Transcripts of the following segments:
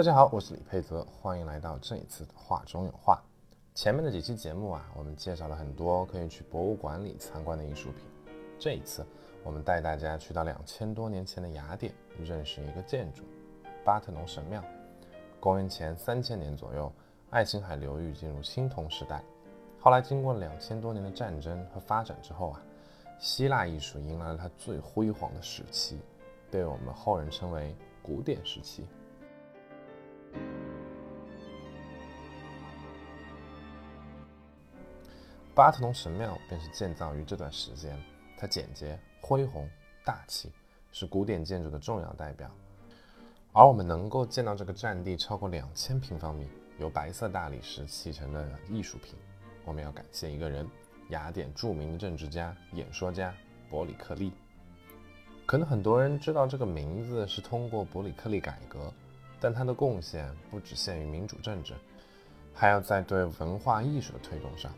大家好，我是李佩泽，欢迎来到这一次的画中有画。前面的几期节目啊，我们介绍了很多可以去博物馆里参观的艺术品。这一次，我们带大家去到两千多年前的雅典，认识一个建筑——巴特农神庙。公元前三千年左右，爱琴海流域进入青铜时代。后来，经过两千多年的战争和发展之后啊，希腊艺术迎来了它最辉煌的时期，被我们后人称为古典时期。巴特农神庙便是建造于这段时间，它简洁、恢宏、大气，是古典建筑的重要代表。而我们能够见到这个占地超过两千平方米、由白色大理石砌成的艺术品，我们要感谢一个人——雅典著名的政治家、演说家伯里克利。可能很多人知道这个名字是通过伯里克利改革，但他的贡献不只限于民主政治，还要在对文化艺术的推动上。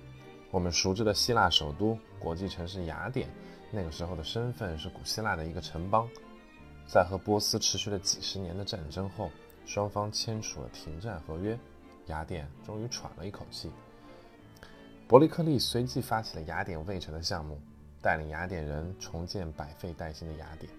我们熟知的希腊首都、国际城市雅典，那个时候的身份是古希腊的一个城邦。在和波斯持续了几十年的战争后，双方签署了停战合约，雅典终于喘了一口气。伯利克利随即发起了雅典卫城的项目，带领雅典人重建百废待兴的雅典。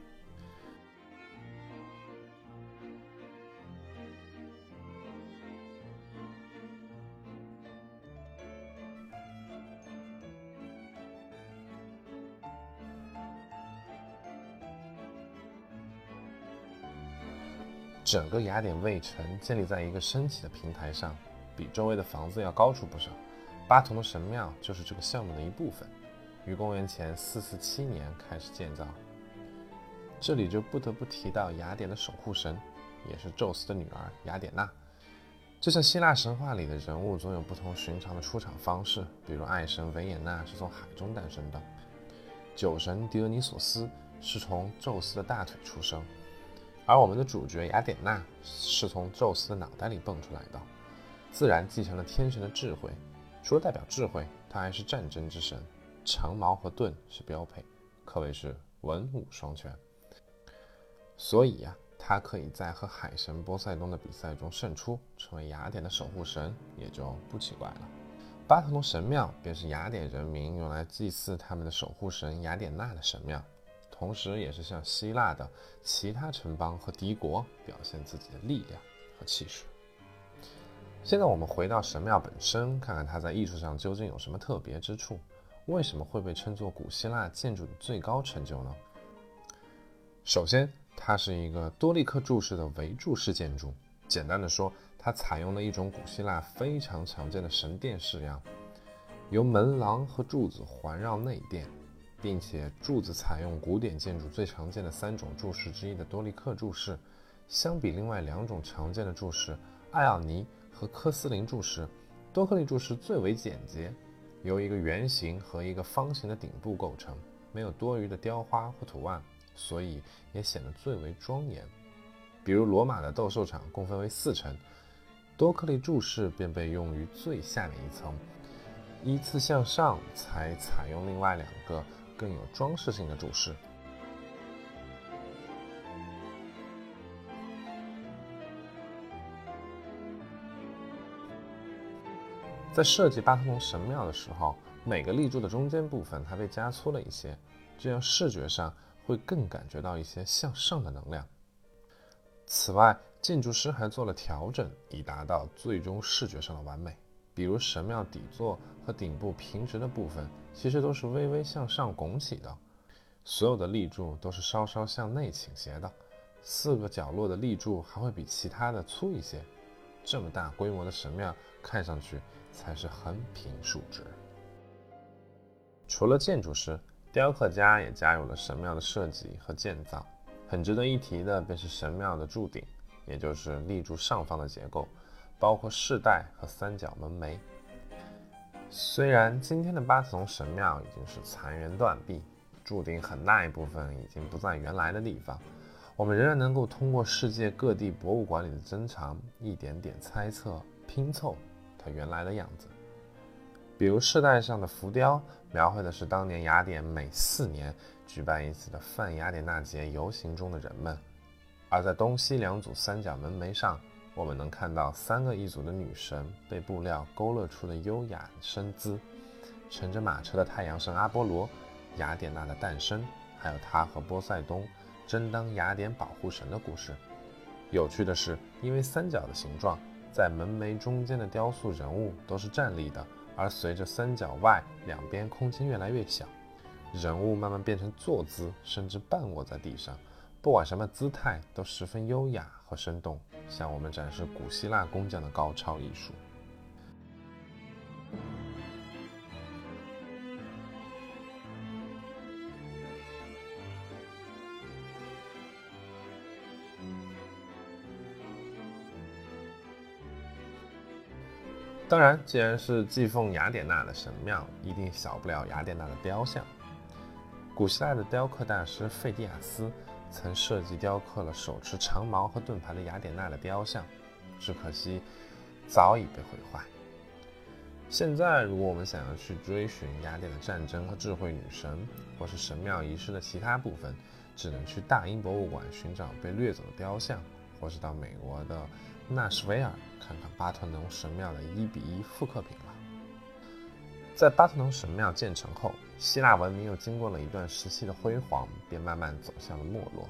整个雅典卫城建立在一个升起的平台上，比周围的房子要高出不少。巴图的神庙就是这个项目的一部分，于公元前447年开始建造。这里就不得不提到雅典的守护神，也是宙斯的女儿雅典娜。就像希腊神话里的人物总有不同寻常的出场方式，比如爱神维也纳是从海中诞生的，酒神狄俄尼索斯是从宙斯的大腿出生。而我们的主角雅典娜是从宙斯的脑袋里蹦出来的，自然继承了天神的智慧。除了代表智慧，她还是战争之神，长矛和盾是标配，可谓是文武双全。所以呀，她可以在和海神波塞冬的比赛中胜出，成为雅典的守护神，也就不奇怪了。巴特农神庙便是雅典人民用来祭祀他们的守护神雅典娜的神庙。同时，也是向希腊的其他城邦和敌国表现自己的力量和气势。现在，我们回到神庙本身，看看它在艺术上究竟有什么特别之处？为什么会被称作古希腊建筑的最高成就呢？首先，它是一个多立克柱式的围柱式建筑。简单的说，它采用了一种古希腊非常常见的神殿式样，由门廊和柱子环绕内殿。并且柱子采用古典建筑最常见的三种柱式之一的多利克柱式，相比另外两种常见的柱式艾奥尼和科斯林柱式，多克利柱式最为简洁，由一个圆形和一个方形的顶部构成，没有多余的雕花或图案，所以也显得最为庄严。比如罗马的斗兽场共分为四层，多克利柱式便被用于最下面一层，依次向上才采用另外两个。更有装饰性的柱式。在设计巴特农神庙的时候，每个立柱的中间部分它被加粗了一些，这样视觉上会更感觉到一些向上的能量。此外，建筑师还做了调整，以达到最终视觉上的完美。比如神庙底座和顶部平直的部分，其实都是微微向上拱起的；所有的立柱都是稍稍向内倾斜的，四个角落的立柱还会比其他的粗一些。这么大规模的神庙，看上去才是横平竖直。除了建筑师，雕刻家也加入了神庙的设计和建造。很值得一提的便是神庙的柱顶，也就是立柱上方的结构。包括饰带和三角门楣。虽然今天的巴特农神庙已经是残垣断壁，注定很大一部分已经不在原来的地方，我们仍然能够通过世界各地博物馆里的珍藏，一点点猜测拼凑它原来的样子。比如饰带上的浮雕，描绘的是当年雅典每四年举办一次的泛雅典娜节游行中的人们；而在东西两组三角门楣上。我们能看到三个一组的女神被布料勾勒出的优雅身姿，乘着马车的太阳神阿波罗，雅典娜的诞生，还有她和波塞冬争当雅典保护神的故事。有趣的是，因为三角的形状，在门楣中间的雕塑人物都是站立的，而随着三角外两边空间越来越小，人物慢慢变成坐姿，甚至半卧在地上。不管什么姿态，都十分优雅和生动，向我们展示古希腊工匠的高超艺术。当然，既然是祭奉雅典娜的神庙，一定少不了雅典娜的雕像。古希腊的雕刻大师费迪亚斯。曾设计雕刻了手持长矛和盾牌的雅典娜的雕像，只可惜早已被毁坏。现在，如果我们想要去追寻雅典的战争和智慧女神，或是神庙仪式的其他部分，只能去大英博物馆寻找被掠走的雕像，或是到美国的纳什维尔看看巴特农神庙的一比一复刻品了。在巴特农神庙建成后，希腊文明又经过了一段时期的辉煌，便慢慢走向了没落。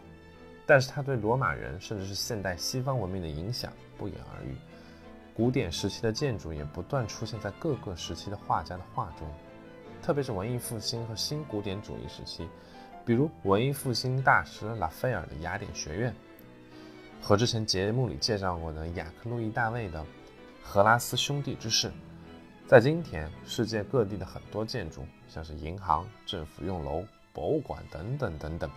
但是它对罗马人甚至是现代西方文明的影响不言而喻。古典时期的建筑也不断出现在各个时期的画家的画中，特别是文艺复兴和新古典主义时期，比如文艺复兴大师拉斐尔的雅典学院，和之前节目里介绍过的雅克·路易·大卫的荷拉斯兄弟之室。在今天，世界各地的很多建筑，像是银行、政府用楼、博物馆等等等等，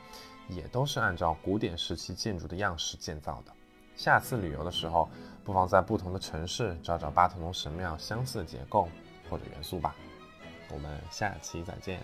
也都是按照古典时期建筑的样式建造的。下次旅游的时候，不妨在不同的城市找找巴特农神庙相似的结构或者元素吧。我们下期再见。